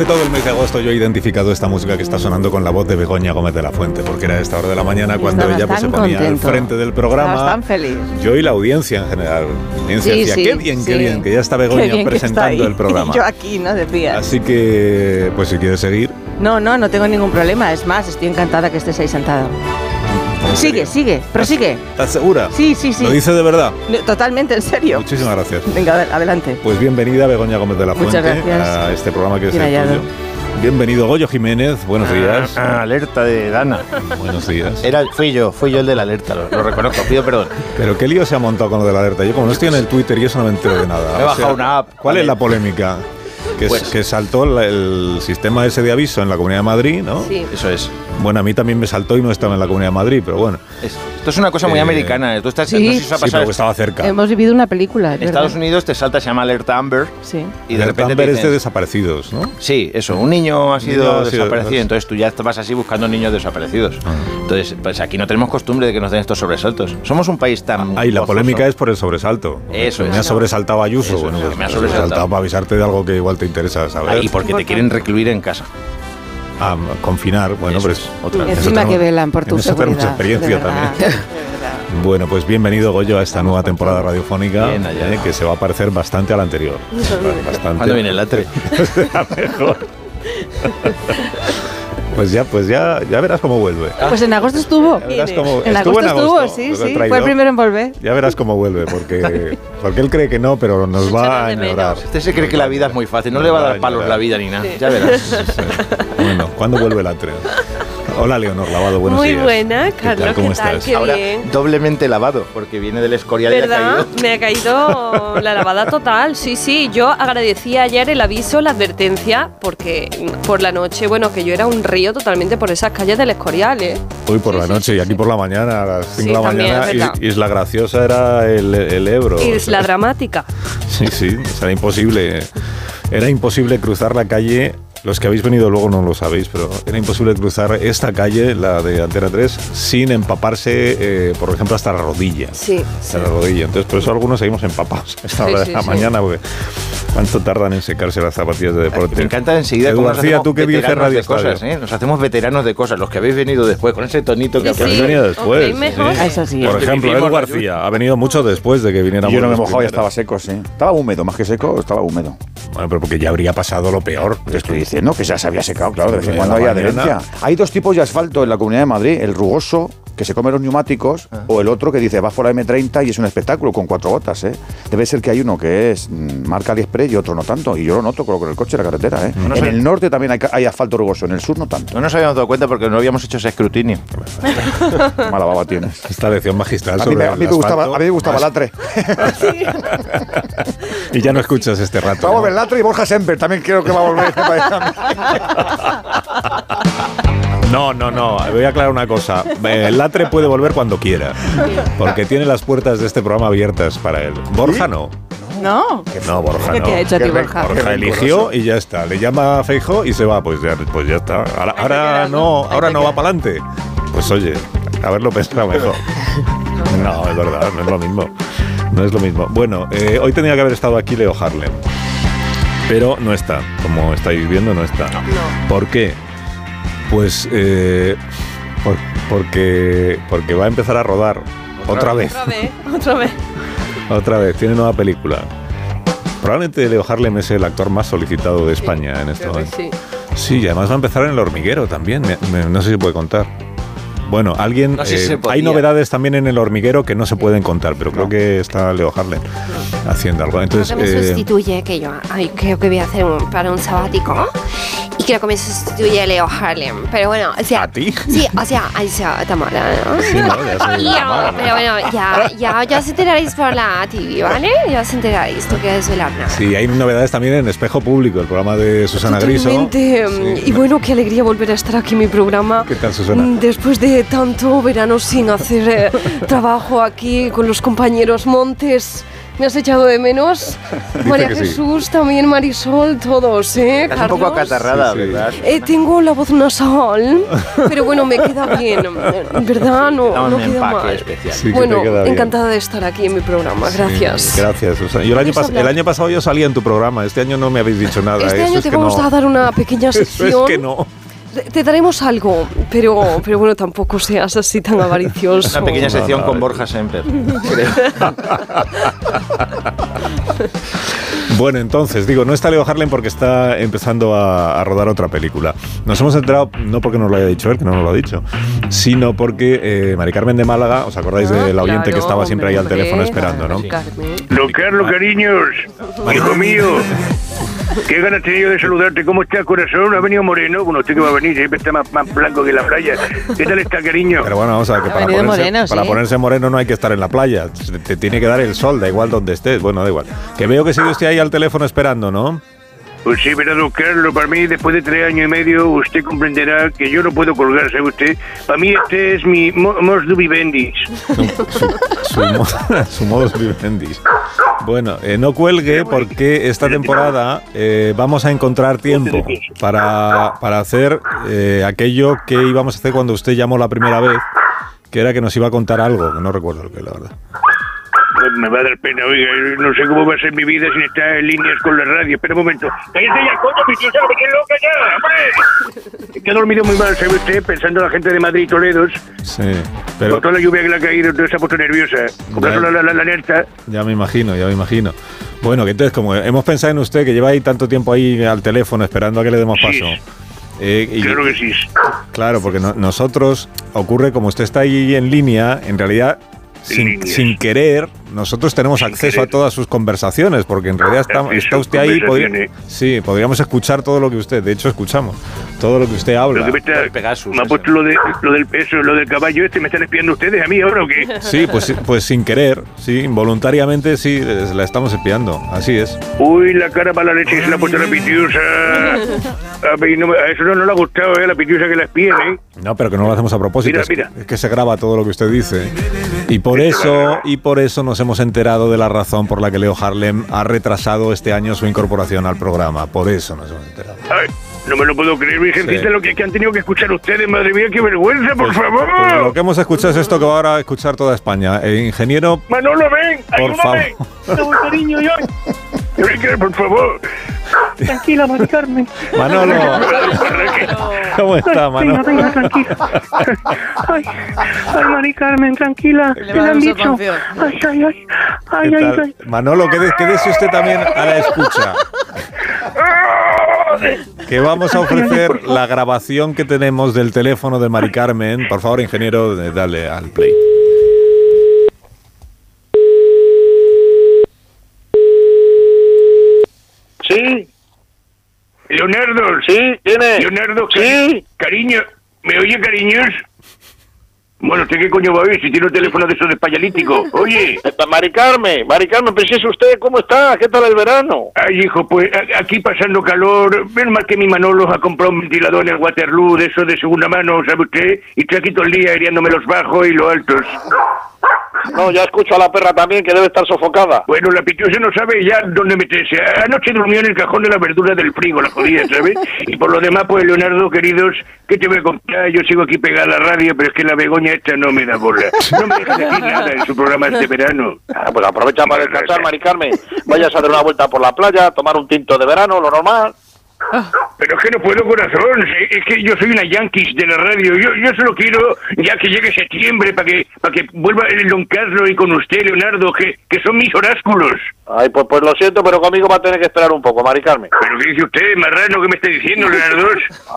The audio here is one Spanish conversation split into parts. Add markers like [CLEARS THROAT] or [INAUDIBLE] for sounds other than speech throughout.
Durante todo el mes de agosto yo he identificado esta música que está sonando con la voz de Begoña Gómez de la Fuente, porque era esta hora de la mañana cuando ella pues, se ponía al frente del programa. tan feliz. Yo y la audiencia en general. La audiencia decía, qué bien, qué bien, que ya está Begoña presentando el programa. [LAUGHS] yo aquí, ¿no? Decía. Así que, pues si quieres seguir. No, no, no tengo ningún problema. Es más, estoy encantada que estés ahí sentado. Sigue, sigue, prosigue. ¿Estás segura? Sí, sí, sí. ¿Lo dice de verdad? Totalmente, en serio. Muchísimas gracias. Venga, adelante. Pues bienvenida Begoña Gómez de la Fuente a este programa que es el tuyo. Bienvenido Goyo Jiménez, buenos ah, días. Ah, alerta de Dana. Buenos días. Era, fui yo, fui yo el de la alerta, lo, reconozco, pido perdón. Pero qué lío se ha montado con lo de la alerta. Yo como no estoy en el Twitter y eso no me entero de nada. he bajado una app. ¿Cuál es la polémica? Que, pues, que saltó el sistema ese de aviso en la Comunidad de Madrid, ¿no? Sí. Eso es. Bueno, a mí también me saltó y no estaba en la Comunidad de Madrid, pero bueno. esto es una cosa muy eh, americana. Tú estás, sí, no sé si sí, pero estaba cerca. Hemos vivido una película. En Estados Unidos te salta, se llama Alerta Amber. Sí. Y de repente Amber es de desaparecidos, ¿no? Sí, eso. Un niño ha sido desaparecido, entonces tú ya vas así buscando niños desaparecidos. Ah. Entonces, pues aquí no tenemos costumbre de que nos den estos sobresaltos. Somos un país tan. Ah, y la polémica es por el sobresalto. Eso Me ha sobresaltado Ayuso. bueno, pues me ha sobresaltado. para avisarte de algo que igual te interesa saber. y porque te quieren recluir en casa a confinar, bueno, pues otra vez. Encima que velan por tu seguridad. mucha experiencia también. Bueno, pues bienvenido Goyo a esta nueva temporada radiofónica eh, que se va a parecer bastante a la anterior. Bastante. ¿Cuándo viene el latre? [LAUGHS] mejor. [LAUGHS] Pues ya, pues ya, ya verás cómo vuelve. Pues en agosto estuvo. en agosto estuvo, sí, sí. Fue el primero en volver. Ya verás cómo vuelve, porque, [LAUGHS] porque él cree que no, pero nos va a ignorar. Usted se cree que la vida es muy fácil, no le va a dar palos la vida ni nada. Ya verás. Bueno, ¿cuándo vuelve la tren? [LAUGHS] Hola, Leonor Lavado, buenos Muy días. Muy buena, Carlos, ¿Cómo estás? Qué Ahora, bien. doblemente lavado, porque viene del escorial ¿verdad? y ha caído. Me ha caído la lavada total, sí, sí. Yo agradecí ayer el aviso, la advertencia, porque por la noche, bueno, que yo era un río totalmente por esas calles del escorial, ¿eh? Hoy por la noche y aquí por la mañana, a las 5 de la mañana. Isla Graciosa era el, el Ebro. Isla Dramática. [LAUGHS] Sí, sí, era imposible. Era imposible cruzar la calle los que habéis venido luego no lo sabéis, pero era imposible cruzar esta calle, la de Antena 3, sin empaparse, eh, por ejemplo, hasta la rodilla. Sí. Hasta la rodilla. Entonces, por eso algunos seguimos empapados esta hora de la mañana, porque ¿cuánto tardan en secarse las zapatillas de deporte? Me encanta enseguida cómo García, tú que dices radio de cosas, ¿eh? Nos hacemos veteranos de cosas, los que habéis venido después, con ese tonito que habéis venido después. Eso sí. Por ejemplo, Edu García ha venido mucho después de que viniera. Yo no me mojaba y estaba seco, sí. Estaba húmedo, más que seco, estaba húmedo. Bueno, pero porque ya habría pasado lo peor. Estoy que ya se había secado, claro, de vez en cuando hay adherencia. Hay dos tipos de asfalto en la Comunidad de Madrid, el rugoso que se come los neumáticos ah. o el otro que dice va por la M30 y es un espectáculo con cuatro gotas. ¿eh? Debe ser que hay uno que es mm, marca AliExpress y otro no tanto. Y yo lo noto con el coche en la carretera. ¿eh? en el norte también hay, asfalto rugoso, en el sur no tanto. No nos habíamos dado cuenta porque no habíamos hecho ese escrutinio. [LAUGHS] Mala baba tienes. Esta lección magistral a mí, a mí me gustaba, a mí me gustaba Latre. y ya no escuchas este rato. Vamos a ver Latre y Borja Semper. También creo que va a volver. [LAUGHS] No, no, no. Voy a aclarar una cosa. El Latre puede volver cuando quiera. Porque tiene las puertas de este programa abiertas para él. Borja no. No. No, Borja ¿Qué no. te ha hecho a ti, Borja? Borja eligió y ya está. Le llama a Feijo y se va. Pues ya, pues ya está. Ahora, no, ahora no va para adelante. Pues oye, haberlo pensado mejor. [LAUGHS] No, es verdad, no es lo mismo. No es lo mismo. Bueno, eh, hoy tenía que haber estado aquí Leo Harlem. Pero no está. Como estáis viendo, no está. No. ¿Por qué? Pues eh, porque, porque va a empezar a rodar otra, vez. Otra vez, otra vez. [LAUGHS] otra vez, tiene nueva película. Probablemente Leo Harlem es el actor más solicitado de España en este momento. Sí. sí, y además va a empezar en el hormiguero también. no sé si puede contar. Bueno, alguien. Eh, hay novedades también en el hormiguero que no se pueden contar, pero creo que está Leo Harlem haciendo algo. Entonces, me eh, sustituye que yo ay, creo que voy a hacer para un sabático quiero que me sustituya Leo Harlem. Pero bueno, o sea. ¿A ti? Sí, o sea, ay, sea, Tamara, ¿no? Sí, no, ya [LAUGHS] Tamara, ¿no? pero bueno, ya, ya, ya os enteraréis por la TV, ¿vale? Ya os enteraréis, tú que desvelar nada. Sí, hay novedades también en Espejo Público, el programa de Susana Griso. Totalmente. mm, Sí. Y bueno, qué alegría volver a estar aquí en mi programa. ¿Qué tal, Susana? Mm, Después de tanto verano sin hacer eh, trabajo aquí con los compañeros Montes. ¿Me has echado de menos? [LAUGHS] Dice María sí. Jesús, también Marisol, todos, ¿eh? Estás un poco acatarrada, Sí, sí. ¿verdad? Eh, tengo la voz nasal, pero bueno, me queda bien. [LAUGHS] ¿Verdad? No, no queda empaque mal. especial. Sí, bueno, queda encantada de estar aquí en mi programa. Gracias. Sí, gracias, Susana. Yo el año, el año pasado yo salía en tu programa, este año no me habéis dicho nada. Este Eso año es te que vamos no. a dar una pequeña [LAUGHS] Eso sección. es que no. Te, daremos algo, pero, pero bueno, tampoco seas así tan avaricioso. Una pequeña sección no, con. Borja Semper. [LAUGHS] Bueno, entonces, digo, no está Leo Harlem porque está empezando a, a rodar otra película. Nos hemos enterado, no porque nos lo haya dicho él, que no nos lo ha dicho, sino porque eh, Mari Carmen de Málaga, ¿os acordáis Ah, del oyente que claro, estaba siempre ahí al hombre, teléfono esperando, no? Carmen. Don Carlos, cariños, hijo mío, [LAUGHS] qué ganas tenía yo de saludarte. ¿Cómo está, corazón? ¿Ha venido Moreno? Bueno, usted que va a venir, siempre está más, más blanco que la playa. ¿Qué tal está, cariño? Pero bueno, vamos a ver, que para ponerse, moreno, para sí. ponerse moreno no hay que estar en la playa, te, te tiene que dar el sol, da igual donde estés, bueno, da igual. Que veo que sigue usted ahí al teléfono esperando, ¿no? Pues sí, verá, don Carlos, para mí, después de tres años y medio, usted comprenderá que yo no puedo colgar, ¿sabe usted? Para mí este es mi mo- mos du vivendis. Su, su, su mo- [LAUGHS] su modus vivendi. Bueno, eh, no cuelgue porque esta temporada eh, vamos a encontrar tiempo para, para hacer eh, aquello que íbamos a hacer cuando usted llamó la primera vez, que era que nos iba a contar algo, que no recuerdo lo que la verdad. Pues me va a dar pena, oiga, no sé cómo va a ser mi vida sin estar en líneas con la radio. Espera un momento. ¡Cállate ya, coño, tío, me quedé loca ya, hombre! [LAUGHS] Que he dormido muy mal, ¿sabe usted? Pensando en la gente de Madrid y Toledo. Sí, pero Con toda la lluvia que le ha caído, entonces se ha puesto nerviosa. Eso la, la, la, la alerta. ya me imagino, ya me imagino. Bueno, que entonces como hemos pensado en usted, que lleva ahí tanto tiempo ahí al teléfono esperando a que le demos Sí. paso. eh, y- Claro que sí. Claro, porque no- nosotros, ocurre como usted está ahí en línea, en realidad, sin, sin querer, nosotros tenemos acceso querer. a todas sus conversaciones, porque en realidad está, está usted ahí. podría- conversaciones. sí, podríamos escuchar todo lo que usted, de hecho, escuchamos todo lo que usted Lo habla. que me, está, Pegasus, me ha puesto lo, de, lo del peso, lo del caballo este. ¿Me están espiando ustedes a mí ahora o qué? Sí, pues, pues sin querer, sí, involuntariamente, sí, les- la estamos espiando, así es. Uy, la cara para la leche que se la ha puesto la pitiusa. A, mí no a eso no, no le ha gustado, ¿eh? La pitiusa que la espíen, ¿eh? No, pero que no lo hacemos a propósito. Mira, es, que- mira. es que se graba todo lo que usted dice. Y por eso, y por eso nos hemos enterado de la razón por la que Leo Harlem ha retrasado este año su incorporación al programa. Por eso nos hemos enterado. Ay, no me lo puedo creer, Virgencita, Sí. lo que, que han tenido que escuchar ustedes. Madre mía, qué vergüenza, por Pues- favor. pues lo que hemos escuchado es esto que va ahora a escuchar toda España. Eh, ingeniero, Manolo, ven, Por ayúdame. favor. Cariño, yo. Venga, por favor. Tranquila, Mari Carmen. Manolo, ¿cómo está Venga, Manolo? venga, tranquila. Ay, ay, Mari Carmen, tranquila. Le ¿Qué le han dicho? Ay, ay, ay. Ay, ¿Qué ay, ay. Manolo, quede- quédese usted también a la escucha. Que vamos a ofrecer la grabación que tenemos del teléfono de Mari Carmen. Por favor, ingeniero, dale al play. Sí. Leonardo. ¿Sí? ¿Quién es? Leonardo, Sí. cari- cariño. ¿Me oye, cariños? Bueno, ¿usted qué coño va a oír si tiene un teléfono de esos de payalítico? Oye. Está Mari Carmen, Mari Carmen, pero si es usted, ¿cómo está? ¿Qué tal el verano? Ay, hijo, pues aquí pasando calor. Ven más que mi Manolo ha comprado un ventilador en el Waterloo de eso de segunda mano, ¿sabe usted? Y estoy aquí todo el día heriándome los bajos y los altos. No, ya escucho a la perra también que debe estar sofocada. Bueno, la pituosa no sabe ya dónde meterse. Anoche durmió en el cajón de la verdura del frigo, la jodida, ¿sabes? Y por lo demás, pues, Leonardo, queridos, ¿qué te voy a contar? Yo sigo aquí pegada a la radio, pero es que la begoña esta no me da bola. No me deja decir nada en su programa este verano. Ah, pues aprovecha para descansar, Mari Carmen. Vayas a dar una vuelta por la playa, tomar un tinto de verano, lo normal. Pero es que no puedo, corazón. Es que yo soy una yanquis de la radio. Yo, yo solo quiero ya que llegue septiembre para que, para que vuelva el Don Carlos y con usted, Leonardo, que, que son mis oráculos. Ay, pues, pues lo siento, pero conmigo va a tener que esperar un poco, Mari Carmen. ¿Pero qué dice usted, marrano? ¿Qué me está diciendo, Leonardo?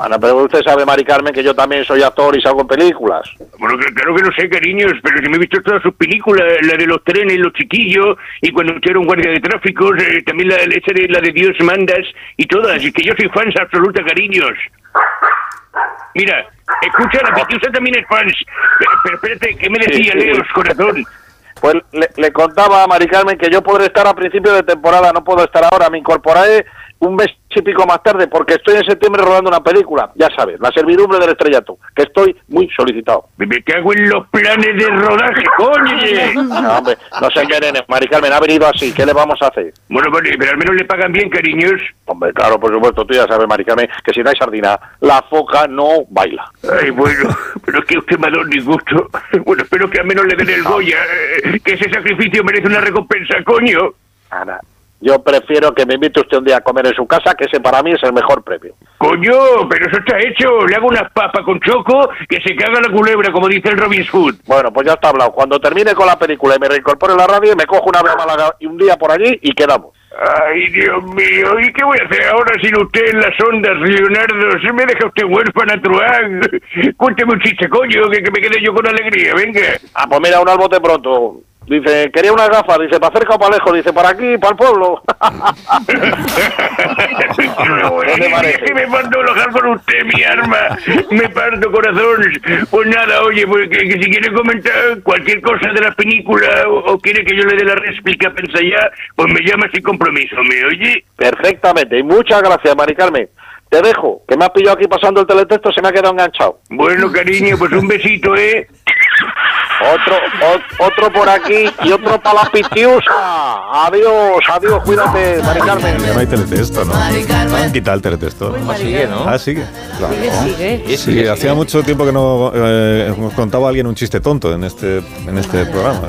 Ana, pero usted sabe, Mari Carmen, que yo también soy actor y salgo en películas. Bueno, que- claro que no sé, cariños, pero si me he visto todas sus películas, la de los trenes, los chiquillos, y cuando usted era un guardia de tráfico, eh, también la, esa de, la de Dios mandas, y todas, y que yo soy fans absoluta, cariños. Mira, escucha, la Pitiusa también es fans. Pero, pero espérate, ¿qué me decía Sí, sí. Leos, corazón? Pues le, le contaba a Mari Carmen que yo podré estar a principio de temporada, no puedo estar ahora, me incorporaré un mes y pico más tarde porque estoy en septiembre rodando una película, ya sabes, La servidumbre del estrellato, que estoy muy solicitado. Me, cago en los planes de rodaje, coño. No, hombre, no sé qué nene, Mari Carmen ha venido así, ¿qué le vamos a hacer? Bueno, vale, pero al menos le pagan bien, cariños. Hombre, claro, por supuesto, tú ya sabes, Mari Carmen, que si no hay sardina, la foca no baila. Ay, bueno, pero es que usted me ha dado disgusto. Bueno, espero que al menos le den el Goya, eh, que ese sacrificio merece una recompensa, coño. Ana, yo prefiero que me invite usted un día a comer en su casa, que ese para mí es el mejor premio. Coño, pero eso está hecho. Le hago unas papas con choco que se caga la culebra, como dice el Robin Hood. Bueno, pues ya está hablado. Cuando termine con la película y me reincorpore a la radio, me cojo una vez a Málaga y un día por allí y quedamos. Ay, Dios mío, ¿y qué voy a hacer ahora sin usted en las ondas, Leonardo? ¿Se me deja usted huérfana, Truán? Cuénteme un chiste, coño, que, que me quede yo con alegría, venga. Ah, pues mira, un albote pronto. Dice, quería una gafa, dice, ¿para cerca o para lejos? Dice, para aquí, para el pueblo. [LAUGHS] ¿Qué te parece? [LAUGHS] que me parto a alojar con usted, mi arma. Me parto, corazón. Pues nada, oye, pues que, que si quiere comentar cualquier cosa de la película o, o quiere que yo le dé la réplica, pensa ya, pues me llama sin compromiso, ¿me oye? Perfectamente, y muchas gracias, Mari Carmen. Te dejo, que me has pillado aquí pasando el teletexto, se me ha quedado enganchado. Bueno, cariño, pues un besito, ¿eh? Otro, o- otro por aquí y otro para la pitiusa. Adiós, adiós, cuídate, Mari Carmen. Ya no hay teletexto, ¿no? Han quitado el teletexto. Sigue, ¿no? Ah, sigue. Sigue, sigue. Sí, hacía mucho tiempo que no eh, nos contaba alguien un chiste tonto en este, en este programa.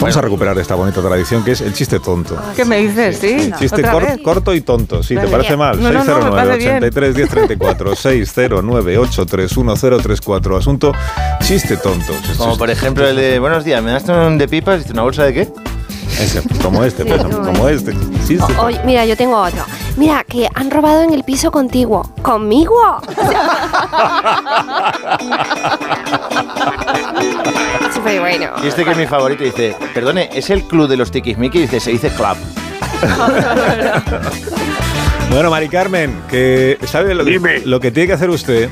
Vamos a recuperar esta bonita tradición que es el chiste tonto. ¿Qué me dices? Sí. Chiste ¿Otra cor- vez? corto y tonto, sí, ¿te parece mal? No, no, no, me parece bien. 609 83 1034 609 831034 Asunto chiste tonto. Como por ejemplo el de buenos días, ¿me das un de pipas? ¿Una bolsa de qué? Ese, como este, por ejemplo, como este. Chiste O- oye, mira, yo tengo otro. Mira, que han robado en el piso contiguo. ¿Conmigo? Súper bueno. Y este que es mi favorito dice, perdone, ¿es el club de los tiquismiquis? Dice, se dice club. [LAUGHS] Bueno, Mari Carmen, que sabe lo que, Dime. lo que tiene que hacer usted.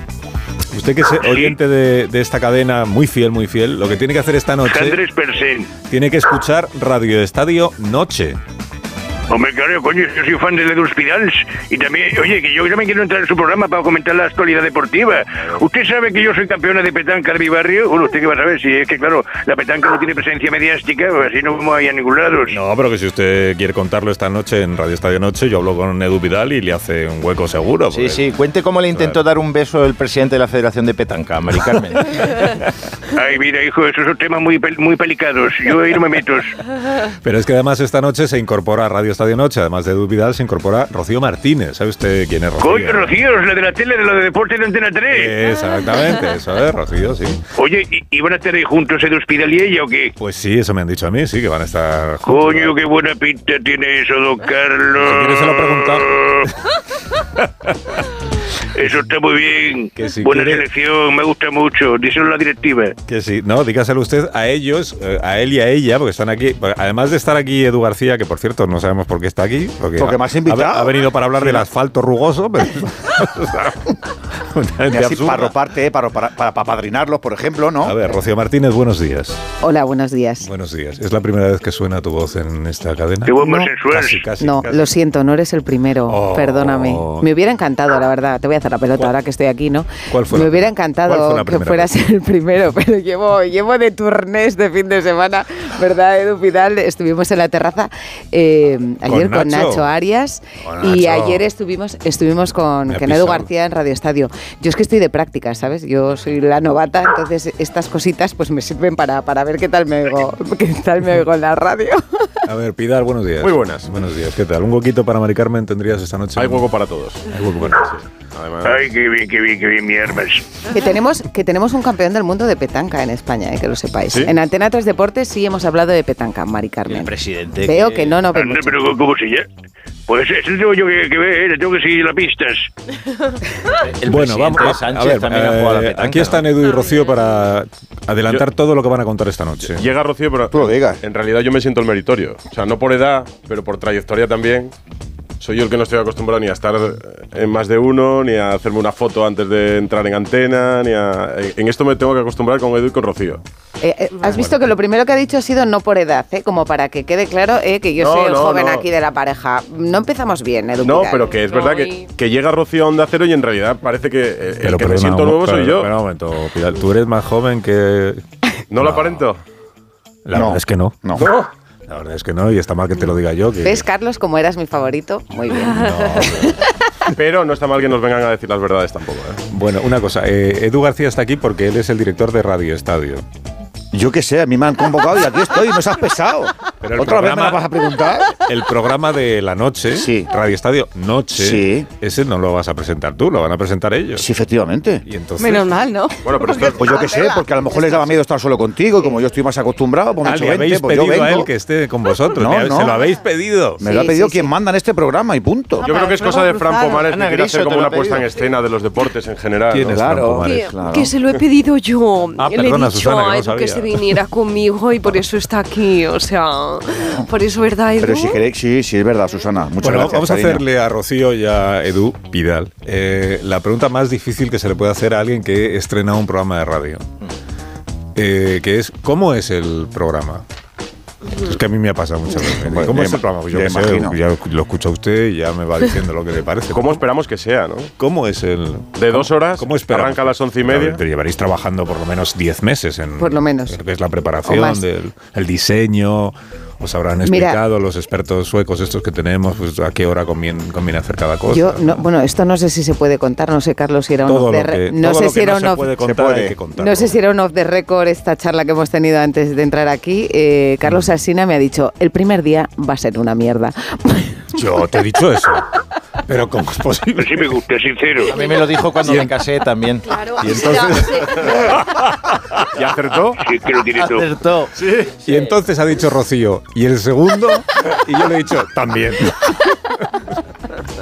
Usted que es oyente de, de esta cadena muy fiel, muy fiel, lo que tiene que hacer esta noche, Andrés Persen. tiene que escuchar Radio Estadio Noche. Hombre, claro, coño, yo soy fan de Edu Spidals y también, oye, que yo también quiero entrar en su programa para comentar la actualidad deportiva. ¿Usted sabe que yo soy campeona de petanca de mi barrio? Bueno, ¿usted qué va a saber? Si es que, claro, la petanca no tiene presencia mediática, pues así no vamos a ir a ningún lado. No, pero que si usted quiere contarlo esta noche en Radio Estadio Noche, yo hablo con Edu Vidal y le hace un hueco seguro. Sí, porque- sí, cuente cómo le intentó dar un beso el presidente de la Federación de Petanca, Mari Carmen. [LAUGHS] Ay, mira, hijo, esos son temas muy, muy pelicados. Yo ahí no me meto. Pero es que además esta noche se incorpora a Radio Estadio Noche, además de Edu Vidal, se incorpora Rocío Martínez. ¿Sabe usted quién es Rocío? Coño, Rocío, la de la tele, de la de deporte de Antena 3. Exactamente, [LAUGHS] eso es, Rocío, sí. Oye, ¿y, van a estar ahí juntos Edu Spidal y ella o qué? Pues sí, eso me han dicho a mí, sí, que van a estar juntos. Coño, qué buena pinta tiene eso, don Carlos. Si quieres se lo preguntamos. [LAUGHS] [LAUGHS] [LAUGHS] Eso está muy bien. Que si Buena quiere- selección, me gusta mucho. Díselo a la directiva. Que sí, no, dígaselo usted a ellos, eh, a él y a ella, porque están aquí. Además de estar aquí Edu García, que por cierto no sabemos por qué está aquí. Porque, Porque ha- has invitado. Ha, ha venido para hablar del asfalto rugoso, pero. [LAUGHS] Y así absurda. para roparte, eh, para, para, para padrinarlos, por ejemplo, ¿no? A ver, Rocío Martínez, buenos días. Hola, buenos días. Buenos días. ¿Es la primera vez que suena tu voz en esta cadena? Qué buen No. más sensual. Casi, casi. No, casi. lo siento, no eres el primero. Oh. Perdóname. Me hubiera encantado, la verdad. Te voy a hacer la pelota ahora que estoy aquí, ¿no? ¿Cuál fue Me la- hubiera fue encantado la que fueras vez? el primero, [LAUGHS] pero llevo, llevo de turnés de fin de semana, ¿verdad, Edu Vidal? Estuvimos en la terraza eh, ayer con Nacho. Nacho, Arias Con y Nacho. ayer estuvimos, estuvimos con con Edu. García en Radio Estadio. Yo es que estoy de práctica, ¿sabes? Yo soy la novata, entonces estas cositas pues me sirven para, para ver qué tal me oigo, qué tal me oigo en la radio. A ver, Pidal, buenos días. Muy buenas. Buenos días. ¿Qué tal? ¿Un huequito para Mari Carmen tendrías esta noche? Hay hueco para todos. Hay hueco para todos. Además. Ay, qué bien, qué bien, qué bien, mi armas. Que tenemos, que tenemos un campeón del mundo de petanca en España, eh, que lo sepáis. ¿Sí? En Antena 3 Deportes sí hemos hablado de petanca, Mari Carmen. El presidente. Veo que no, no mucho. pero ¿cómo se llama? Pues eso tengo yo que, que ver, le tengo que seguir las pistas. [LAUGHS] El bueno, vamos. Sánchez a ver, también ha jugado a la eh, petanca, aquí están ¿no? Edu y Rocío para adelantar todo lo que van a contar esta noche. Llega Rocío, pero Tú lo digas. en realidad yo me siento el meritorio. O sea, no por edad, pero por trayectoria también. Soy yo el que no estoy acostumbrado ni a estar en más de uno, ni a hacerme una foto antes de entrar en antena, ni a... En esto me tengo que acostumbrar con Edu y con Rocío. Eh, eh, Has visto que lo primero que ha dicho ha sido no por edad, ¿eh? como para que quede claro eh, que yo No, soy el no, joven no. aquí de la pareja. No empezamos bien, Edu. No, pero que es verdad que, que llega Rocío a Onda Cero y en realidad parece que eh, el que me siento nuevo soy pero- yo. espera un momento, Pidal, tú eres más joven que... ¿No lo aparento? La No. verdad es que no. No. La verdad es que no, y está mal que te lo diga yo. Que, ¿Ves, Carlos, como eras mi favorito? Muy bien. [LAUGHS] Pero no está mal que nos vengan a decir las verdades tampoco. ¿eh? Bueno, una cosa, eh, Edu García está aquí porque él es el director de Radio Estadio. Yo qué sé, a mí me han convocado y aquí estoy, no seas pesado. Pero el ¿Otra vez me la vas a preguntar? El programa de la noche, Sí. Radio Estadio Noche, Sí. ese no lo vas a presentar tú, lo van a presentar ellos. Sí, efectivamente. Y entonces, Menos mal, ¿no? Bueno, pero esto Pues yo qué sé, porque a lo mejor les daba miedo estar solo contigo y como yo estoy más acostumbrado, pues me Ah, he hecho le 20, habéis pues yo pedido a vengo. él que esté con vosotros. No. Se lo habéis pedido. Me lo ha pedido sí, quien sí. manda en este programa y punto. Yo creo que es cosa de Fran. Pomares que quiere hacer como una puesta en escena de los deportes en general. ¿Quién ¿no? es Claro. Fran Pomares? Que, claro. que se lo he pedido yo. Ah, Le he perdona, dicho Susana, que a no Edu que se viniera conmigo y por eso está aquí. O sea, por eso, ¿verdad, Edu? Pero si queréis, sí, sí, es verdad, Susana. Muchas Bueno, gracias. vamos a cariño. hacerle a Rocío y a Edu Pidal eh, la pregunta más difícil que se le puede hacer a alguien que estrena un programa de radio. Eh, que es, ¿cómo es el programa? Es que a mí me ha pasado muchas veces. Bueno, ¿Cómo es el programa? Pues yo ya sé, imagino. ya lo escucha usted y ya me va diciendo lo que le parece. ¿Cómo esperamos que sea, no? ¿Cómo es el...? De dos horas, ¿Cómo esperamos? arranca a las once y media. Pero llevaréis trabajando por lo menos 10 meses en, Por lo menos. en lo que es la preparación, del el diseño. Os habrán Mira. explicado los expertos suecos estos que tenemos, pues a qué hora conviene, conviene hacer cada cosa. Yo, no, bueno, esto no sé si se puede contar, no sé, Carlos, si era un off the no sé si era un off-. No sé si era un off the record esta charla que hemos tenido antes de entrar aquí. Eh, Carlos Alsina me ha dicho, el primer día va a ser una mierda. [LAUGHS] Yo te he dicho eso. Pero ¿cómo es posible? Así me gusta, sincero. A mí me lo dijo cuando me casé también. Claro, Y entonces- ¿Y acertó? Sí, que lo tiene todo. Acertó. Y entonces ha dicho Rocío, ¿y el segundo? Y yo le he dicho, también.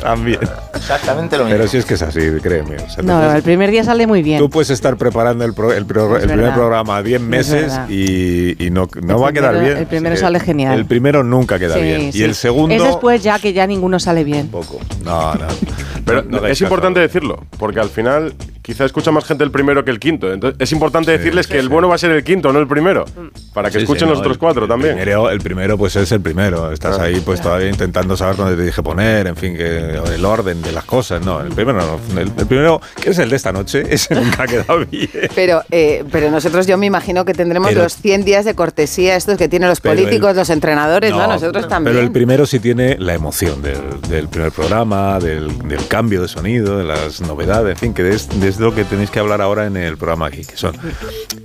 También. Exactamente lo mismo. Pero si es que es así, créeme. o sea, No, el primer día sale muy bien. Tú puedes estar preparando el, pro- el, pro- Es el primer programa 10 meses y, y no, no va a quedar bien. el primero sale genial. El primero nunca queda Sí, bien. sí. Y el segundo. Es después ya que ya ninguno sale bien. Poco. No, no. [LAUGHS] Pero No es importante decirlo, porque al final quizá escucha más gente el primero que el quinto. Entonces es importante Sí, decirles sí, que el bueno va a ser el quinto, no el primero. Para que Sí, escuchen sí, los no, otros cuatro el también. Primero, el primero, pues es el primero. Estás ahí, pues todavía intentando saber dónde te dije poner, en fin, que el orden de las cosas. No, el primero no. El, el primero, que es el de esta noche, [LAUGHS] ese nunca ha quedado bien. Pero, eh, pero nosotros yo me imagino que tendremos Pero- los 100 días de cortesía, estos que tienen los políticos, el- los entrenadores, ¿no? No, Nosotros también. Pero el primero sí tiene la emoción del, del primer programa, del, del cambio de sonido, de las novedades, en fin, que es, es lo que tenéis que hablar ahora en el programa aquí, que son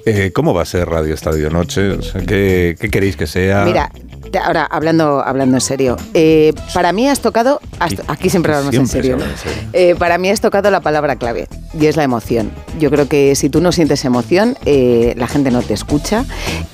eh, ¿cómo va a ser Radio Estadio Noche? O sea, ¿qué, qué queréis que sea? Mira, ahora hablando, hablando en serio, eh, para mí has tocado, has- aquí siempre hablamos en siempre se serio, habla en serio. Eh, para mí has tocado la palabra clave y es la emoción. Yo creo que si tú no sientes emoción, eh, la gente no te escucha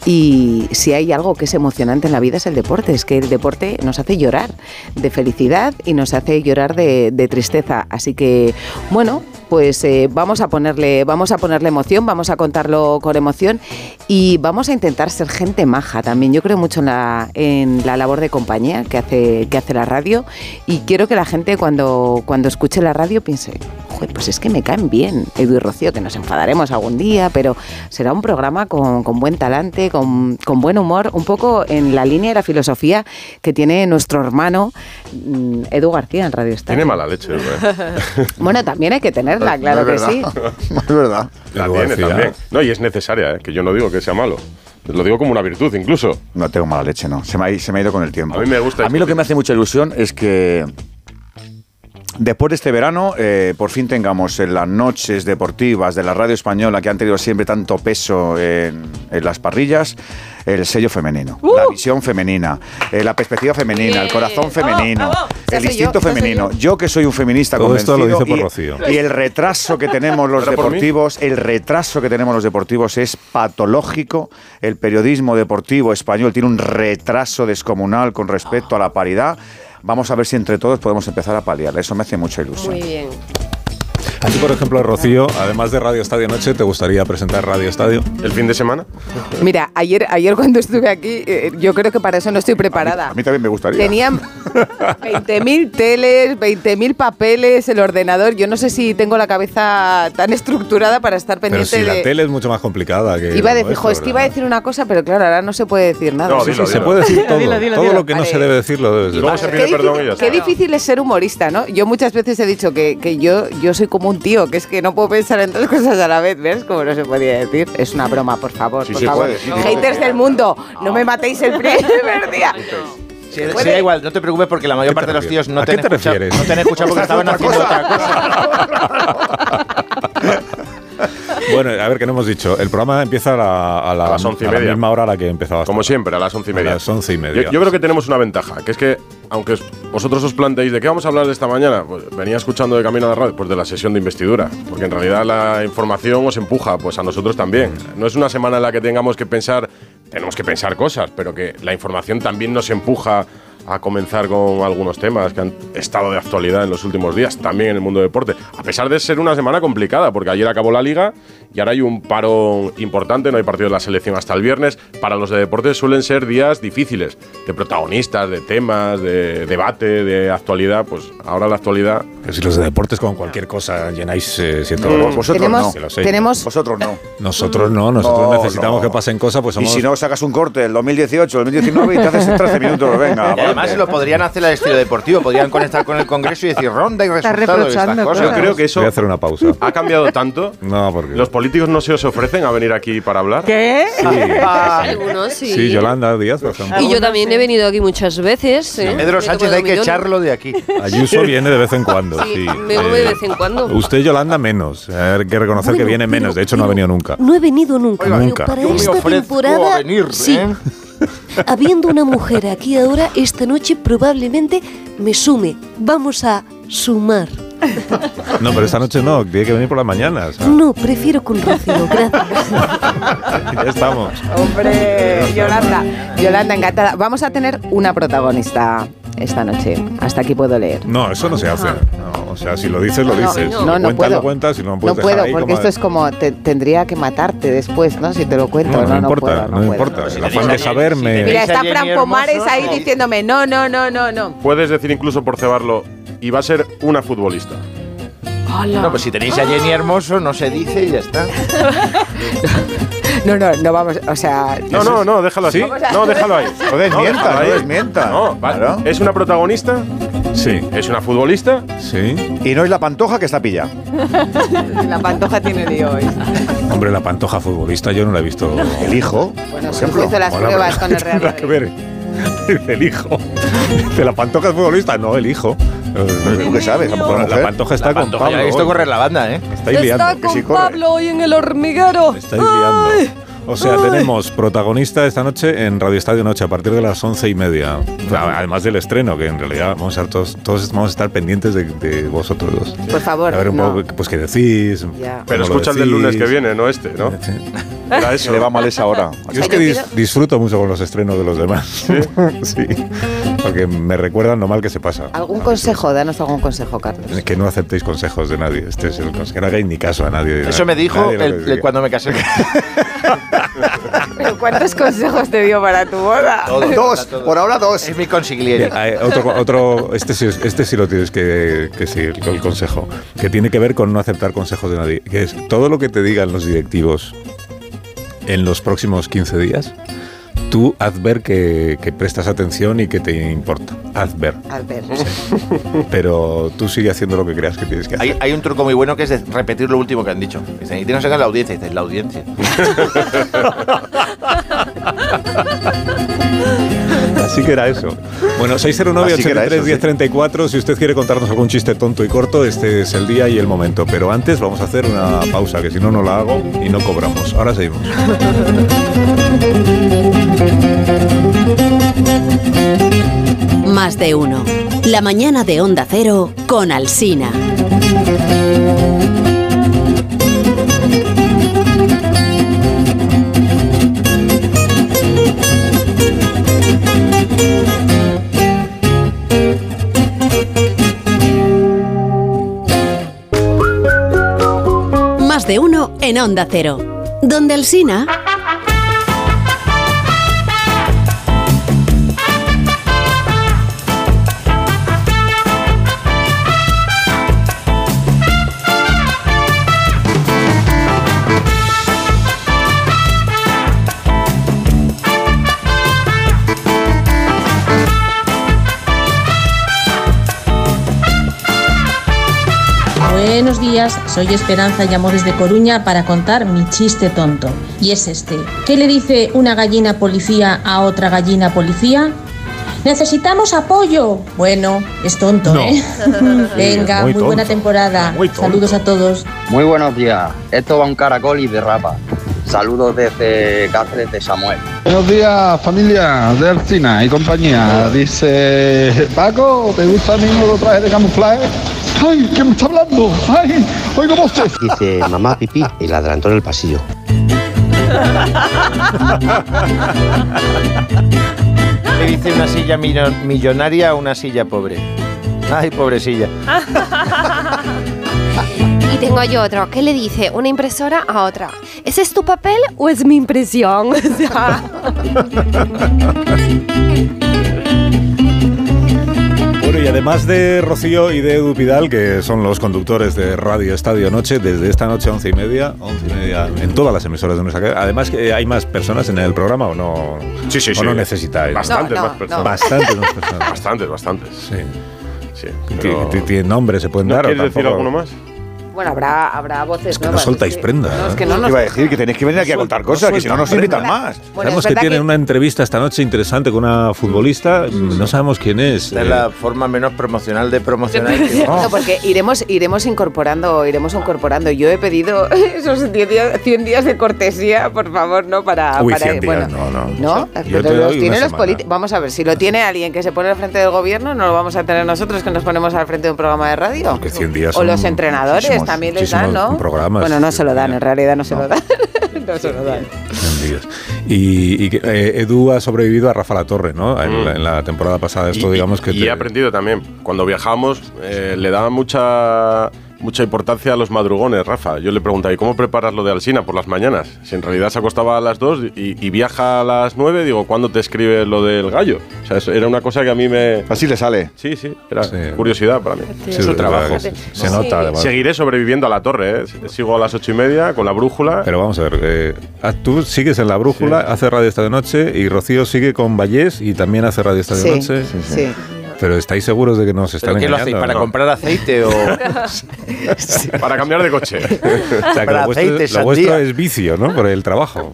y si hay algo que es emocionante en la vida es el deporte, es que el deporte nos hace llorar de felicidad y nos hace llorar de, de tristeza. Así que, bueno, pues eh, vamos a ponerle, vamos a ponerle emoción, vamos a contarlo con emoción y vamos a intentar ser gente maja también. Yo creo mucho en la, en la labor de compañía que hace, que hace la radio y quiero que la gente cuando, cuando escuche la radio piense, "Joder, pues es que me caen bien Edu y Rocío, que nos enfadaremos algún día, pero será un programa con, con buen talante, con, con buen humor, un poco en la línea de la filosofía que tiene nuestro hermano mm, Edu García en Radio Estadio. Tiene mala leche, ¿verdad? [LAUGHS] Bueno, también hay que tenerla, claro No que es sí. [LAUGHS] No es verdad. La tiene también. No, y es necesaria, ¿eh? que yo no digo que sea malo. Lo digo como una virtud, incluso. No tengo mala leche, no. Se me ha, se me ha ido con el tiempo. A mí me gusta A mí lo que discutir. me hace mucha ilusión es que Después de este verano, eh, por fin tengamos en las noches deportivas de la radio española que han tenido siempre tanto peso en, en las parrillas, el sello femenino, ¡Uh! la visión femenina, eh, la perspectiva femenina, el corazón femenino, vamos. Esa el instinto yo, femenino. yo. Yo que soy un feminista Todo esto convencido lo dice por y- Rocío. y el retraso que tenemos los [LAUGHS] deportivos, el retraso que tenemos los deportivos es patológico. El periodismo deportivo español tiene un retraso descomunal con respecto a la paridad. Vamos a ver si entre todos podemos empezar a paliar. Eso me hace mucha ilusión. Muy bien. A ti, por ejemplo, Rocío, además de Radio Estadio Noche, ¿te gustaría presentar Radio Estadio? ¿El fin de semana? Mira, ayer, ayer cuando estuve aquí, eh, yo creo que para eso no estoy preparada. A mí también me gustaría. Tenían 20.000 teles, 20.000 papeles, el ordenador. Yo no sé si tengo la cabeza tan estructurada para estar Pero pendiente si la de... tele es mucho más complicada que. Iba a decir, jo, es que iba a decir una cosa, pero claro, ahora no se puede decir nada. No, Sí, dilo, sí, se puede decir [LAUGHS] todo. Dilo, dilo, todo lo que no Vale. se debe decir lo debes Y luego decir. se Qué, pide perdón y ya difícil, está. qué difícil es ser humorista, ¿no? Yo muchas veces he dicho que, que yo, yo soy como un tío, que es que no puedo pensar en tres [LAUGHS] cosas a la vez, ¿ves? Como no se podía decir. Es una broma, por favor, Sí por se favor. puede, sí Haters del mundo, no me matéis el primer [LAUGHS] día. Sí, sí, da igual, no te preocupes porque la mayor ¿Qué parte te de los tíos no ¿A te, han te escuchado, refieres? no te han escuchado porque [LAUGHS] estaban haciendo otra cosa. Bueno, a ver, que no hemos dicho. El programa empieza a la, a la- A las once y a la media. misma hora a la que empezaba. Como siempre, a las once y media. A las once y Yo, media. yo creo que tenemos una ventaja, que es que, aunque os- vosotros os planteéis de qué vamos a hablar de esta mañana, pues venía escuchando de camino a la radio, pues de la sesión de investidura, porque en realidad la información os empuja, pues a nosotros también. No es una semana en la que tengamos que pensar, tenemos que pensar cosas, pero que la información también nos empuja a comenzar con algunos temas que han estado de actualidad en los últimos días, también en el mundo del deporte. A pesar de ser una semana complicada, porque ayer acabó la liga y ahora hay un paro importante, no hay partido de la selección hasta el viernes. Para los de deporte suelen ser días difíciles, de protagonistas, de temas, de debate, de actualidad. Pues ahora la actualidad Pero si los de deportes con cualquier cosa llenáis eh, siete Mm, vosotros tenemos, no. Tenemos Vosotros no. Nosotros no, nosotros No, necesitamos no. que pasen cosas, pues Y somos. si no, sacas un corte del 2018, 2019 y te haces 13 minutos. Venga, [LAUGHS] Y además lo podrían hacer al estilo deportivo, podrían conectar con el Congreso y decir ronda y resultados y estas reprochando cosas. Yo creo que eso Voy a hacer una pausa. ha cambiado tanto. No, porque. ¿Los políticos no se os ofrecen a venir aquí para hablar? ¿Qué? Sí, [LAUGHS] Algunos sí. sí, Yolanda Díaz, por ejemplo. Y yo también he venido aquí muchas veces. ¿eh? Pedro Sánchez hay que echarlo de aquí. Ayuso viene de vez en cuando, sí. Sí, me voy de vez en cuando. Usted, Yolanda, menos. Hay que reconocer que viene pero- menos. De hecho, no ha venido nunca. No he venido nunca. Oiga, pero nunca. para esta temporada, a venir, sí. ¿eh? Habiendo una mujer aquí ahora, esta noche probablemente me sume. Vamos a sumar. No, pero esta noche no. Tiene que venir por las mañanas. No, prefiero con Rocío, gracias. [LAUGHS] ya estamos. Hombre, Yolanda, Yolanda, encantada. Vamos a tener una protagonista esta noche. Hasta aquí puedo leer. No, eso no se hace. No, o sea, si lo dices, lo No, dices. no, Si no, no cuentas, puedo. cuentas. Si no, puedes puedo, ahí porque como- esto es como te- tendría que matarte después, ¿no? Si te lo cuento. No, No, no, no, importa, puedo, no, puedo. importa. Si El tenéis afán de a- saber si Mira, está Fran Pomares ahí diciéndome, no, no, no, no, no. Puedes decir incluso por cebarlo, y va a ser una futbolista. No, pues si tenéis a Jenny Hermoso, no se dice y ya está. No, no, no vamos, o sea... No, no, no, déjalo así. No, déjalo ahí. [LAUGHS] No desmienta, no ahí. desmienta. No, Claro. es una protagonista, Sí, es una futbolista. sí. Y no es la pantoja que está pillada. [LAUGHS] La pantoja tiene lío hoy. Hombre, la pantoja futbolista yo no la he visto. El hijo. Bueno, por se hizo las Hola, pruebas con el ¿qué [LAUGHS] Real tendrá que Madrid. ver? El hijo. De la pantoja futbolista, no, el hijo. ¿Tú qué sabes? A lo mejor la mujer. pantoja está La con Pantoja, Pablo. ya he visto hoy. correr la banda, ¿eh? Me estáis liando. que sí corre. hoy en el hormiguero. Me estáis liando. O sea, tenemos protagonista esta noche en Radio Estadio Noche a partir de las once y media. Además del estreno, que en realidad vamos a estar todos, todos vamos a estar pendientes de, de vosotros dos. Por favor, A ver un no. poco, pues qué decís. Ya. Pero escucha el del lunes que viene, no este, ¿no? Era eso. le va mal esa hora. Yo es que dis- disfruto mucho con los estrenos de los demás. [LAUGHS] Sí. Porque me recuerdan lo mal que se pasa. ¿Algún consejo? Danos algún consejo, Carlos. Que no aceptéis consejos de nadie. Este es el consejo. Que no hagáis ni caso a nadie. Eso me dijo el- el- cuando me casé. ¿Pero cuántos consejos te dio para tu boda? Todo, Dos, todo. por ahora dos. Es mi consigliere. Otro, otro este, sí, este sí lo tienes que, que seguir, el consejo, que tiene que ver con no aceptar consejos de nadie, que es todo lo que te digan los directivos en los próximos 15 días, tú haz ver que, que prestas atención y que te importa. Haz ver. Pero tú sigue haciendo lo que creas que tienes que hacer. Hay, hay un truco muy bueno que es de repetir lo último que han dicho. Dicen, y tienes que sacar la audiencia. Y dices, la audiencia. [LAUGHS] Así que era eso. Bueno, 609 Así que era 83 eso, sí. 1034 si usted quiere contarnos algún chiste tonto y corto, este es el día y el momento. Pero antes vamos a hacer una pausa, que si no, no la hago y no cobramos. Ahora seguimos. Más de uno. La mañana de Onda Cero con Alsina. En Onda Cero. Donde Alsina. Días, soy Esperanza y llamo desde Coruña para contar mi chiste tonto. Y es este. ¿Qué le dice una gallina policía a otra gallina policía? Necesitamos apoyo. Bueno, es tonto, No. ¿eh? [LAUGHS] Venga, Muy muy, buena temporada. Muy. Saludos a todos. Muy buenos días. Esto va un caracol y derrapa. Saludos desde Cáceres de Samuel. Buenos días, familia de Alcina y compañía. Dice, Paco, ¿te gusta mi nuevo traje de camuflaje? ¡Ay, ¿quién me está hablando? ¡Ay, oigo voces! Dice mamá pipí y la adelantó en el pasillo. Le dice una silla millo- millonaria a una silla pobre. Ay, pobrecilla. [LAUGHS] Y tengo yo otro. ¿Qué le dice una impresora a otra? ¿Ese es tu papel o es mi impresión? [LAUGHS] [LAUGHS] además de Rocío y de Edu Pidal, que son los conductores de Radio Estadio Noche, desde esta noche a once y media, once y media, en todas las emisoras de nuestra cadena. Además, que ¿hay más personas en el programa o no? Sí, sí, ¿O sí. no necesitáis? Bastantes No, no, más personas. no. Bastantes más personas. Bastantes, bastantes. Sí. Sí. ¿Tiene- tiene- ¿Tiene nombre? ¿Se pueden ¿No dar? o quieres decir alguno más? Bueno, habrá, habrá voces Es que no soltáis que- prenda. No, es que no nos Iba a decir que tenéis que venir aquí a contar cosas, que si no nos invitan más. Bueno, sabemos es que tienen que- una entrevista esta noche interesante con una futbolista, no sabemos quién es. Es eh, la forma menos promocional de promocionar. que- No, porque iremos, iremos incorporando, iremos incorporando. Yo he pedido [LAUGHS] esos 10 días, 100 días de cortesía, por favor, ¿no? Para, Uy, para 100 días, bueno, no, no. ¿no? Yo Pero te los tienen los políticos. Vamos a ver, si lo tiene alguien que se pone al frente del gobierno, no lo vamos a tener nosotros que nos ponemos al frente de un programa de radio. que 100 días O los entrenadores también les dan, ¿no? programas. Bueno, no se lo dan, en realidad no se lo dan. [LAUGHS] no se lo dan. 100 días. Y, eh, Edu ha sobrevivido a Rafa La Torre, ¿no? En, Mm. la, en la temporada pasada. Esto, Y- digamos que. y te- he aprendido también. Cuando viajamos, eh, le daba mucha mucha importancia a los madrugones, Rafa. Yo le preguntaba, ¿y cómo preparas lo de Alsina por las mañanas? Si en realidad se acostaba a las 2 y, y viaja a las 9, digo, ¿cuándo te escribe lo del gallo? O sea, eso era una cosa que a mí me... Así le sale. Sí, sí, era curiosidad para mí. Sí, es verdad trabajo. se- se nota, además. Seguiré sobreviviendo a la torre, ¿eh? Sigo a las ocho y media con la brújula. Pero vamos a ver, eh, ah, tú sigues en la brújula, hace radio esta de noche y Rocío sigue con Vallés y también hace radio esta de Sí, noche. sí. Pero ¿estáis seguros de que nos están ¿Pero qué lo engañando? hacéis? ¿Para no? comprar aceite o...? [LAUGHS] Para cambiar de coche. [LAUGHS] O sea, que Para lo, vuestro, aceite, lo vuestro es vicio, ¿no? Por el trabajo.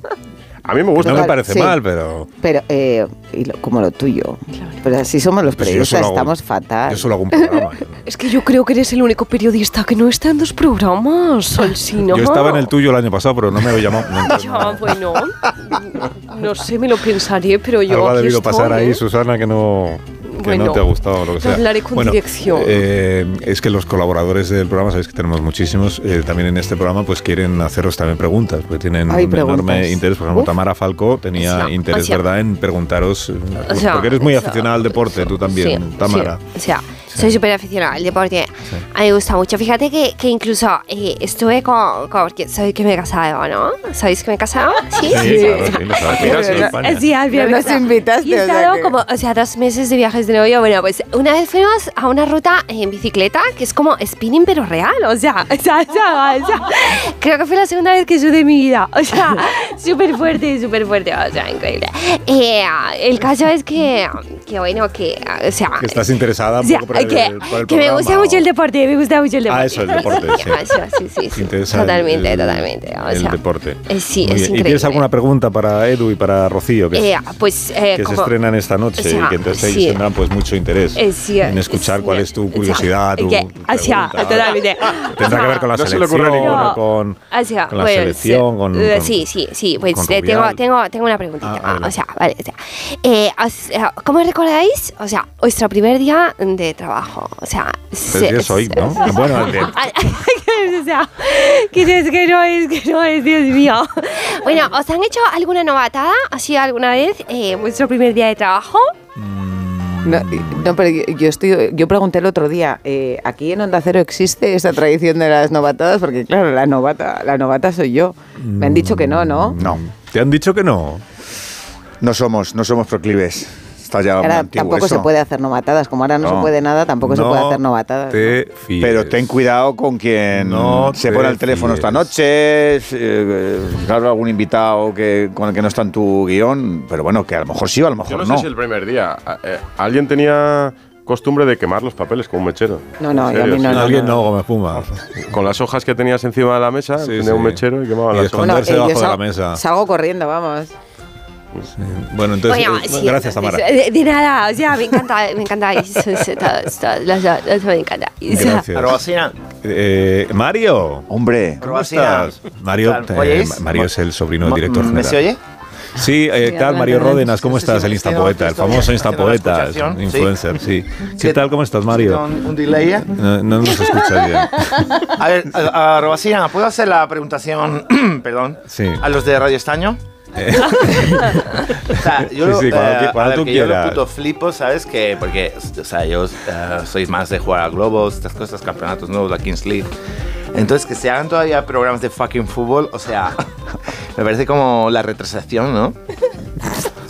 A mí me gusta. No me Claro, parece sí. mal, pero... Pero, eh, y lo- como lo tuyo. Pero así somos los Pues periodistas, hago- estamos fatal. Yo solo hago un programa. [LAUGHS] es que yo creo que eres el único periodista que no está en dos programas, Solsino. Yo estaba en el tuyo el año pasado, pero no me había llamado. No, Ya, bueno. No sé, me lo pensaré, pero yo. Algo ha debido estoy, pasar ahí, ¿eh? Susana, que no, que Bueno, no te ha gustado, lo que sea. hablaré con Bueno, dirección. eh, es que los colaboradores del programa, sabéis que tenemos muchísimos, eh, también en este programa, pues quieren haceros también preguntas, porque tienen Hay un preguntas. enorme interés. Por ejemplo, Uf. Tamara Falco tenía O sea, interés, o sea. ¿verdad?, en preguntaros, O sea, porque eres muy aficionada al deporte, tú también, Sí, Tamara. sí, o sea, soy súper aficionada al deporte. A mí me gusta mucho. Fíjate que, que incluso eh, estuve con, con- Porque sabéis que me he casado, ¿no? ¿Sabéis que me he casado? [LAUGHS] Sí, Sí, sí, sí. [LAUGHS] Sí, al final No me he nos casado. invitaste, Y he o sea estado como, o sea, dos meses de viajes de novio. Bueno, pues una vez fuimos a una ruta en bicicleta que es como spinning, pero real. O sea, [LAUGHS] o sea, o sea, o sea, creo que fue la segunda vez que en mi vida. O sea, súper fuerte, súper fuerte, o sea, increíble. Eh, el caso es que, que bueno, que, o sea... Que estás interesada un o sea, poco por el, que, por el que me gusta mucho el deporte, me gusta mucho el deporte. Ah, eso, el deporte, [LAUGHS] sí. Ah, sí, sí, el- Totalmente, el- totalmente. O el sea, deporte. eh, sí, Muy es bien. ¿Y increíble. tienes alguna pregunta para Edu y para Rocío? Que, Eh, pues, eh, que se como- estrenan esta noche o sea, y que entonces sí. tendrán pues mucho interés Eh, sí, en escuchar sí. cuál es tu O sea, curiosidad, tu, que- o sea, totalmente. Tendrá que ver con la No se le ocurre selección, ninguno. o con, O sea, con la pues, selección, con, eh, con- sí, sí, sí, pues eh, tengo, tengo, tengo una preguntita. Ah, o sea, vale, o sea, eh, sea, ¿cómo recordáis? O sea, vuestro primer día de trabajo. O sea, Pues sí es hoy, ¿no? [LAUGHS] Bueno, de- [LAUGHS] [LAUGHS] o sea, que es que no es, que no es, Dios mío. Bueno, ¿os han hecho alguna novatada así alguna vez eh, vuestro primer día de trabajo? No, no, pero yo, yo estoy, yo pregunté el otro día, eh, ¿aquí en Onda Cero existe esa tradición de las novatadas? Porque claro, la novata, la novata soy yo. Me han dicho que no, ¿no? No. ¿Te han dicho que no? No somos, no somos proclives. Está ya muy Ahora antiguo tampoco eso. se puede hacer novatadas. Como ahora no, se No. puede nada, tampoco se No puede hacer novatadas. Te Pero ten cuidado con quien No se pone al teléfono esta fíes. noche, eh, claro, algún invitado que, con el que no está en tu guion, pero bueno, que a lo mejor sí o a lo Yo mejor no, no. sé si el primer día. eh, alguien tenía costumbre de quemar los papeles con un mechero. No, no, ¿En y a mí no, no, Alguien no. no, Gómez Puma. Con las hojas que tenías encima de la mesa, Sí, tenía sí. un mechero y quemaba Y las hojas. esconderse eh, yo debajo de la mesa. Salgo corriendo, vamos. Bueno, entonces, Bueno, eh, sí, gracias, Tamara. De, de nada, o sea, me encanta, me encanta. me encanta. Gracias. Eh, Mario. Hombre, ¿Cómo estás? Mario, eh. Mario es el sobrino del director ¿Me general. se oye? Sí, eh, tal, Mario. Ródenas, ¿cómo sí, estás? sí, el Instapoeta, el famoso Instapoeta, sí. influencer, sí. ¿Qué tal? ¿Cómo estás, Mario? Un, un delay. No, no nos escuchas bien. A ver, a, a Robasina, ¿puedo hacer la preguntación, [CLEARS THROAT] perdón, Sí. a los de Radio Estaño? Eh, [LAUGHS] O sea, [LAUGHS] yo, Sí, sí, cuando eh, cuando ver, tú que yo lo puto flipo, ¿sabes? Que, porque, o sea, yo eh, soy más de jugar a globos, estas cosas, campeonatos nuevos, la Kings League. Entonces, que se hagan todavía programas de fucking fútbol, o sea, [LAUGHS] me parece como la retrasación, ¿no?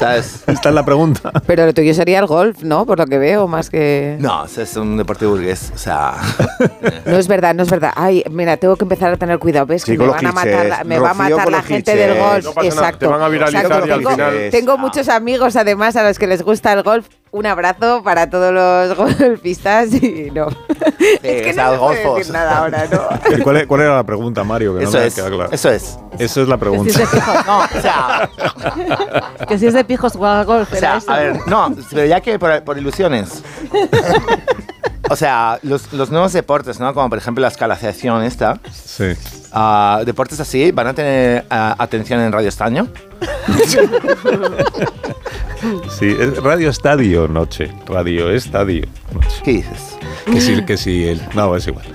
¿Sabes? [LAUGHS] Esta es la pregunta. Pero lo tuyo sería el golf, ¿no? Por lo que veo, más que... No, es un deporte burgués, o sea... [LAUGHS] No es verdad, no es verdad. Ay, mira, tengo que empezar a tener cuidado. ¿Ves? Sí, que me van a matar, la- me va a matar la gente clichés. del golf. No pasa nada, Exacto. te van a viralizar Exacto, y al tengo, final- tengo muchos amigos, además, a los que les gusta el golf. Un abrazo para todos los [LAUGHS] golfistas y no. es que no golfos. decir nada ahora, ¿no? [LAUGHS] ¿Y ¿Cuál, es- cuál era la pregunta, Mario? Que no Eso me es, claro. eso es. Esa es la Que si pregunta. es de pijos, no, o sea, [LAUGHS] que si es de pijos al golf, O sea, eso. a ver, no, pero ya que por, por ilusiones. O sea, los, los nuevos deportes, ¿no? Como por ejemplo la escalación esta. Sí. ah, deportes así, ¿van a tener ah, atención en Radio Estaño? [LAUGHS] Sí, es Radio Estadio Noche. Radio Estadio Noche. ¿Qué dices? Que sí, que sí. El, no, es igual.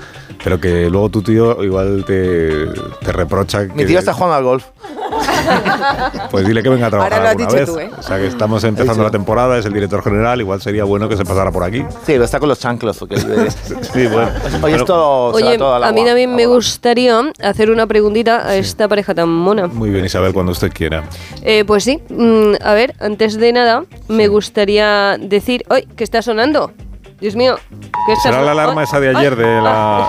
Pero que luego tu tío igual te, te reprocha que... Mi tío está jugando al golf. Pues dile que venga a trabajar Ahora lo has alguna dicho vez. tú, ¿eh? O sea, que estamos empezando la temporada, es el director general, igual sería bueno que se pasara por aquí. Sí, pero está con los chanclos. Porque, [LAUGHS] Sí, bueno. Oye, Bueno, esto se va Oye, al a mí agua. también me gustaría hacer una preguntita a esta pareja tan mona. Muy bien, Isabel, cuando usted quiera. Eh, pues sí, mm, a ver, antes de nada, me gustaría decir. ¡Ay! ¿Qué está sonando? Dios mío, ¿qué está Será la alarma esa de ay, ayer, de la...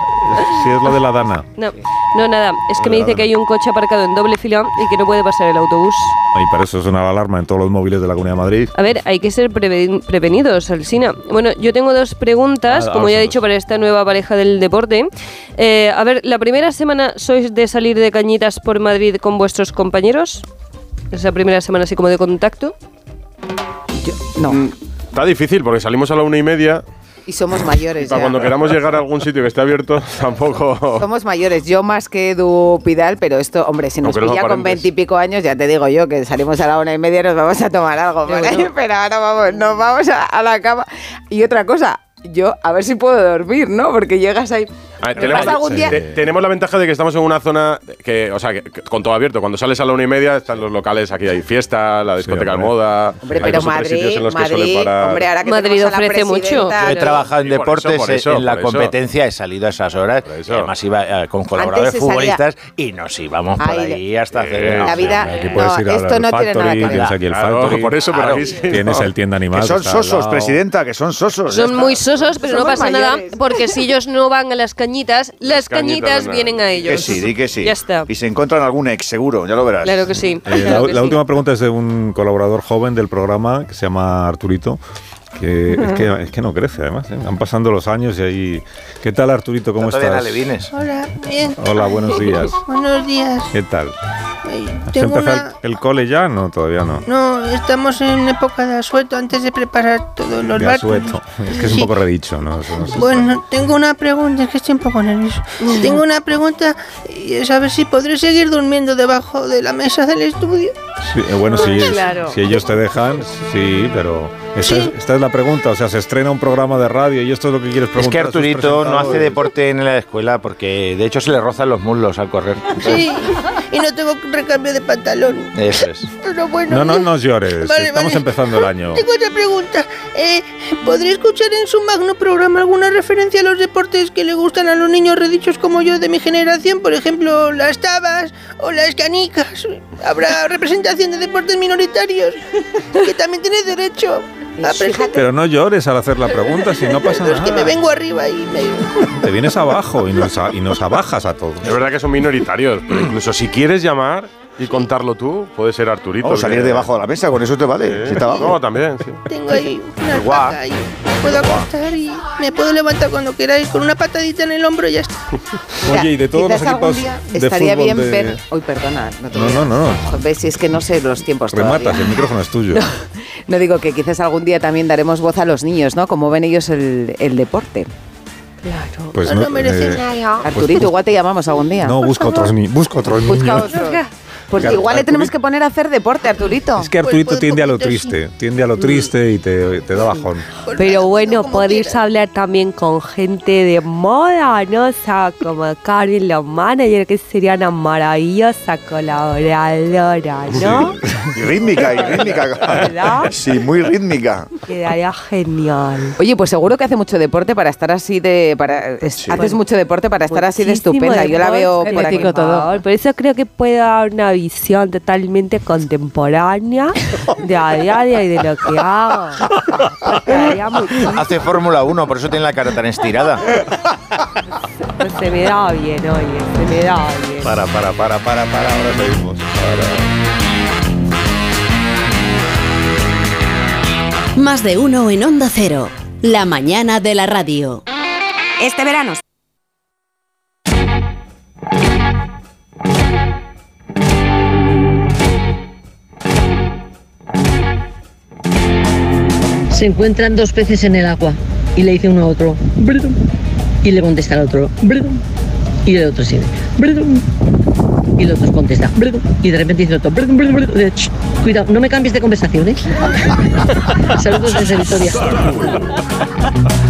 Si es lo de la Dana. No, no, nada. Es que me dice que hay un coche aparcado en doble fila y que no puede pasar el autobús. Y para eso suena la alarma en todos los móviles de la Comunidad de Madrid. A ver, hay que ser preve- prevenidos, Alsina. Bueno, yo tengo dos preguntas, Ah, como ahora ya he dicho, para esta nueva pareja del deporte. Eh, a ver, ¿la primera semana sois de salir de cañitas por Madrid con vuestros compañeros? Esa primera semana así como de contacto. No, Mm, Está difícil porque salimos a la una y media y somos y mayores para ya. cuando queramos llegar a algún sitio que esté abierto [LAUGHS] tampoco... Somos mayores, yo más que Edu Pidal, pero esto, hombre, si nos Aunque no pilla con veintipico años, ya te digo yo que salimos a la una y media y nos vamos a tomar algo. Pero ¿vale? bueno. [LAUGHS] Pero ahora vamos, nos vamos a, a la cama. Y otra cosa, yo a ver si puedo dormir, ¿no? Porque llegas ahí. A ver, ¿Me tenemos, pasa algún día? te- tenemos la ventaja de que estamos en una zona que, o sea, que, que con todo abierto. Cuando sales a la una y media están los locales, aquí hay fiesta, la discoteca de hombre. moda. Hombre, pero Madrid, en los que suelen Madrid, parar. hombre, ahora que Madrid ofrece mucho. Yo he trabajado en Sí, por eso, deportes, por eso, en la competencia he salido a esas horas. Y además iba eh, con colaboradores futbolistas y nos íbamos por ahí hasta hacer. Eh, La vida, no, esto no tiene nada que ver. tienes aquí el Claro, Factory. por eso, por Claro. aquí sí. Tienes no. el tienda animal. Que son sosos, presidenta, que son sosos. Son muy sosos, pero no pasa nada, porque si ellos no van a las cañitas cañitas, las, cañitas, cañitas, vienen a ellos. Que sí, di que sí. Ya está. Y se encuentran algún ex, seguro, ya lo verás. Claro que sí. Eh, la claro que la sí. última pregunta es de un colaborador joven del programa que se llama Arturito. Que, es, que, es que no crece, además. ¿eh? Han pasando los años y ahí. ¿Qué tal, Arturito? ¿Cómo estás? Hola, bien. Hola, buenos días. Buenos días. ¿Qué tal? ¿Has Tengo empezado una... el, cole ya? No, todavía no. No, estamos en época de asueto antes de preparar todos los De barcos. asueto. Es que es un Sí. poco redicho, ¿no? Eso. Bueno, tengo una pregunta, es que estoy un poco nervioso. Tengo una pregunta y es a ver si podré seguir durmiendo debajo de la mesa del estudio. Sí, eh, bueno, si, Claro. si ellos te dejan, sí, pero esta, Es, esta es la pregunta. O sea, se estrena un programa de radio y esto es lo que quieres Es preguntar. que a sus Arturito no hace deporte en la escuela porque de hecho se le rozan los muslos al correr. [LAUGHS] Sí, y no tengo recambio de pantalón. Eso es. Pero bueno. No, no nos llores. Vale, Estamos vale. empezando el año. Tengo otra pregunta. Eh, ¿Podré escuchar en su magno programa alguna referencia a los deportes que le gustan a los niños redichos como yo de mi generación? Por ejemplo, las tabas o las canicas. ¿Habrá representación de deportes minoritarios? Que también tiene derecho a presentar. Pero no llores al hacer la pregunta, si no pasa Es que me nada. vengo arriba y me... Te vienes abajo y nos, a- y nos abajas a todos. Es verdad que son minoritarios, pero incluso si quieres llamar y contarlo tú, puede ser Arturito. O salir que- debajo de la mesa, con eso te vale. Si está abajo. No, también, sí. Tengo ahí una alpaca y me puedo acostar y me puedo levantar cuando queráis con una patadita en el hombro y ya está. [LAUGHS] Oye, y de todos los equipos de estaría fútbol bien de- ver. Uy, perdona. No, te No, no, no. Ves, si es que no sé los tiempos Rematas, todavía. el micrófono es tuyo. [LAUGHS] No digo que quizás algún día también daremos voz a los niños, ¿no? Como ven ellos el, el deporte. Claro. Pues no, no, no merecen eh, nada. Arturito, igual te llamamos algún día. No, busca otros, ni busca otros Busca niños. otro. Pues Claro, igual le tenemos que poner a hacer deporte, Arturito. Es que Arturito tiende a lo triste, tiende a lo triste y te, te da bajón. Pero bueno, podéis hablar también con gente de moda, ¿no? O sea, como Karen, la manager, que sería una maravillosa colaboradora, ¿no? Y [LAUGHS] rítmica, y rítmica. ¿Verdad? Sí, muy rítmica. Quedaría genial. Oye, pues seguro que hace mucho deporte para estar así de... Para, es- Haces mucho deporte para estar así de estupenda. Yo la veo por aquí. por favor. Por eso creo que puede dar una visión totalmente contemporánea de a diario y de lo que hago. Hace Fórmula 1, por eso tiene la cara tan estirada. Pues se me da bien, oye, se me da bien. Para, para, para, para, para, ahora seguimos. Más de uno en Onda Cero. La mañana de la radio. Este verano. Se encuentran dos peces en el agua y le dice uno a otro, y le contesta al otro, y el otro sigue, y el otro contesta, y de repente dice el otro, "Bredum, bredum, bredum", de, "Ch, cuidado, no me cambies de conversación, ¿eh? [LAUGHS] Saludos desde Vitoria. [LAUGHS]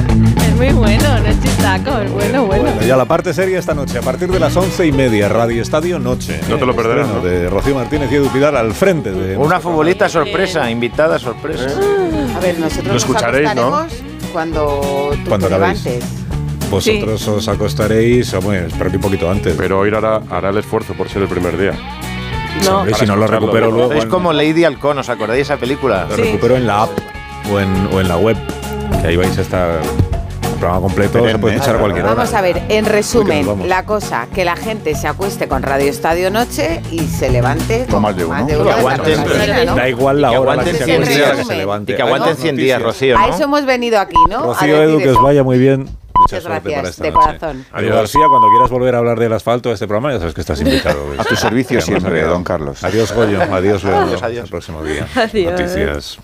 Es muy bueno, no es chistaco, es bueno, bueno. Bueno, y a la parte seria esta noche, a partir de las once y media, Radio Estadio Noche. No te lo perderás. De Rocío Martínez y Edu Pidal al frente de. Una futbolista sorpresa, invitada sorpresa. A ver, nosotros Lo nos escucharéis, ¿no? cuando tú Cuando te acabéis. levantes. Vosotros os acostaréis, hombre, espero que un poquito antes. Pero hoy hará, hará el esfuerzo por ser el primer día. No. Hombre, si no lo recupero escucharlo. luego. Es en- como Lady Halcón, ¿os acordáis de esa película? Lo recupero en la app o en, o en la web, que ahí vais a estar programa completo, se puede escuchar a cualquier hora. Vamos a ver, en resumen, que la cosa, que la gente se acueste con Radio Estadio Noche y se levante con más de uno. Que aguanten- Da igual la que hora a la que aguanten se 100 acueste a que se levante. Y que aguanten Hay 100 días. Rocío, A ¿no? eso hemos venido aquí, ¿no? A Rocío Edu, que os vaya muy bien. Mucha Muchas gracias, para esta de noche. corazón. Adiós, García, cuando quieras volver a hablar del asfalto de este programa, ya sabes que estás invitado. A tu servicio siempre, don Carlos. Adiós, Goyo. Adiós, Leandro. Adiós, adiós. Hasta el próximo día. Adiós. Noticias.